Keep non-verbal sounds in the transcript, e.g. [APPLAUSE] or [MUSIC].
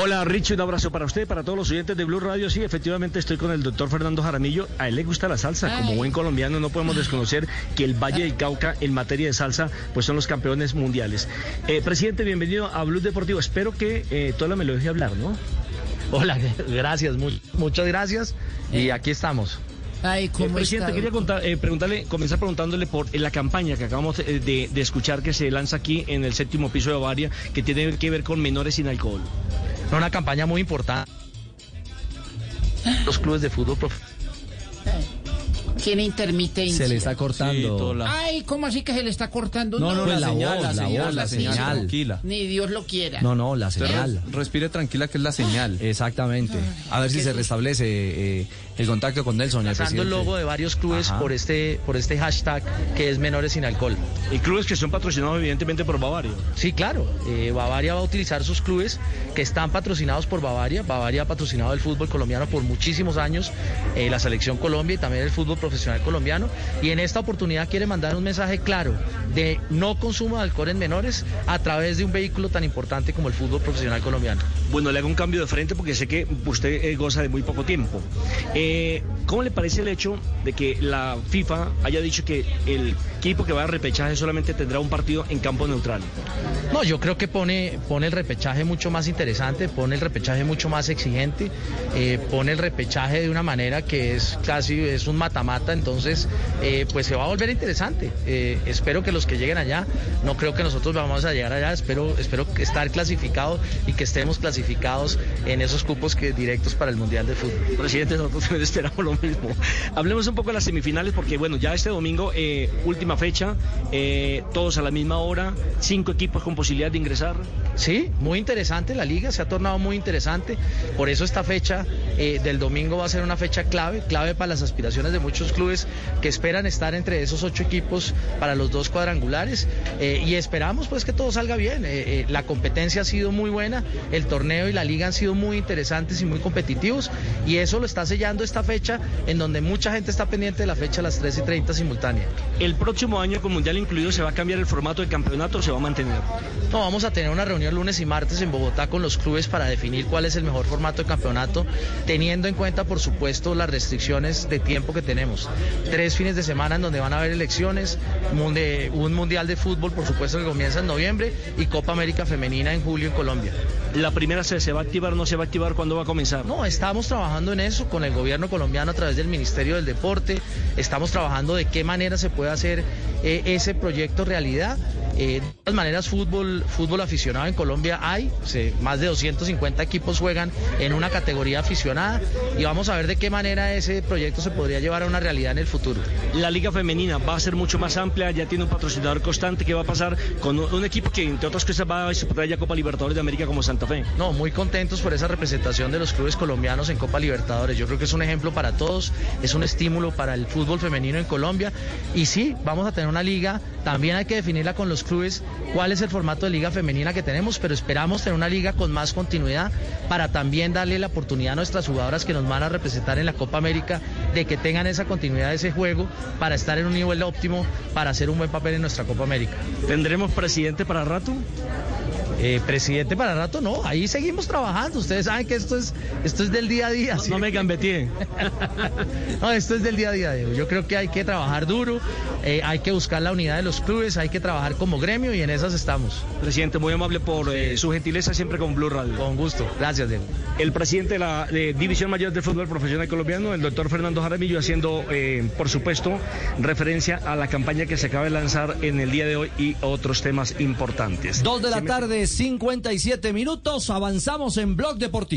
Hola Richie, un abrazo para usted, para todos los oyentes de Blue Radio. Sí, efectivamente estoy con el doctor Fernando Jaramillo. A él le gusta la salsa. Como buen colombiano no podemos desconocer que el Valle del Cauca en materia de salsa pues son los campeones mundiales. Eh, presidente, bienvenido a Blue Deportivo. Espero que eh, toda la me lo deje hablar, ¿no? Hola, [LAUGHS] gracias, muchas gracias. Y aquí estamos. Ay, ¿cómo eh, presidente, quería contar, eh, preguntarle, comenzar preguntándole por eh, la campaña que acabamos de, escuchar que se lanza aquí en el séptimo piso de Bavaria, que tiene que ver con menores sin alcohol. Una campaña muy importante. Los clubes de fútbol tiene intermitencia. Se le está cortando. Ay, ¿cómo así que se le está cortando? No, no, la, señal, la, señal, la, señal, Tranquila. Ni Dios lo quiera. No, no, la señal. respire tranquila que es la señal. Exactamente. A ver si se restablece eh, el contacto con Nelson. Pasando el, logo de varios clubes por este, por este hashtag que es menores sin alcohol. Y clubes que son patrocinados evidentemente por Bavaria. Sí, claro. Eh, Bavaria va a utilizar sus clubes que están patrocinados por Bavaria. Bavaria ha patrocinado el fútbol colombiano por muchísimos años, eh, la selección Colombia y también el fútbol profesional colombiano. Y en esta oportunidad quiere mandar un mensaje claro de no consumo de alcohol en menores a través de un vehículo tan importante como el fútbol profesional colombiano. Bueno, le hago un cambio de frente porque sé que usted eh, goza de muy poco tiempo. Eh, ¿Cómo le parece el hecho de que la FIFA haya dicho que el equipo que va a repechaje solamente tendrá un partido en campo neutral? No, yo creo que pone, pone el repechaje mucho más interesante, pone el repechaje mucho más exigente, eh, pone el repechaje de una manera que es casi es un mata-mata, entonces pues se va a volver interesante. espero que los que lleguen allá, no creo que nosotros vamos a llegar allá, espero, espero estar clasificados y que estemos clasificados en esos cupos que directos para el Mundial de Fútbol. Presidente, nosotros también esperamos lo mismo. Hablemos un poco de las semifinales porque, bueno, ya este domingo, eh, última fecha, eh, todos a la misma hora, cinco equipos con posibilidad de ingresar. Sí, muy interesante la liga, se ha tornado muy interesante. Por eso esta fecha eh, del domingo va a ser una fecha clave, clave para las aspiraciones de muchos clubes que esperan estar entre esos ocho equipos para los dos cuadrangulares. y esperamos pues que todo salga bien. la competencia ha sido muy buena, el torneo y la liga han sido muy interesantes y muy competitivos. Y eso lo está sellando esta fecha en donde mucha gente está pendiente de la fecha a las 3 y 30 simultánea. ¿El próximo año con Mundial incluido se va a cambiar el formato de campeonato o se va a mantener? No, vamos a tener una reunión lunes y martes en Bogotá con los clubes para definir cuál es el mejor formato de campeonato, teniendo en cuenta, por supuesto, las restricciones de tiempo que tenemos. Tres fines de semana en donde van a haber elecciones, un Mundial de Fútbol, por supuesto, que comienza en noviembre y Copa América Femenina en julio en Colombia. ¿La primera se, se va a activar o no se va a activar? ¿Cuándo va a comenzar? No, estamos trabajando en eso con el gobierno colombiano a través del Ministerio del Deporte. Estamos trabajando de qué manera se puede hacer eh, ese proyecto realidad. Eh, de todas maneras, fútbol, fútbol aficionado en Colombia hay, más de 250 equipos juegan en una categoría aficionada y vamos a ver de qué manera ese proyecto se podría llevar a una realidad en el futuro. La liga femenina va a ser mucho más amplia, ya tiene un patrocinador constante, ¿qué va a pasar con un equipo que entre otras cosas va a disputar ya Copa Libertadores de América como Santa Fe? No, muy contentos por esa representación de los clubes colombianos en Copa Libertadores. Yo creo que es un ejemplo para todos, es un estímulo para el fútbol femenino en Colombia y sí, vamos a tener una liga, también hay que definirla con los clubes cuál es el formato de liga femenina que tenemos, pero esperamos tener una liga con más continuidad para también darle la oportunidad a nuestras jugadoras que nos van a representar en la Copa América de que tengan esa continuidad de ese juego para estar en un nivel óptimo para hacer un buen papel en nuestra Copa América. ¿Tendremos presidente para rato? Eh, presidente para rato, no, ahí seguimos trabajando. Ustedes saben que esto es, esto es del día a día. No, me gambetíen. [LAUGHS] no, esto es del día a día. Yo creo que hay que trabajar duro, eh, hay que buscar la unidad de los clubes, hay que trabajar como gremio y en esas estamos. Presidente, muy amable por eh, su gentileza siempre con Blue Radio. Con gusto, gracias Diego. El presidente de la División Mayor del Fútbol Profesional Colombiano, el doctor Fernando Jaramillo, haciendo, por supuesto, referencia a la campaña que se acaba de lanzar en el día de hoy y otros temas importantes. Dos de la tarde, 57 minutos, avanzamos en Blog Deportivo.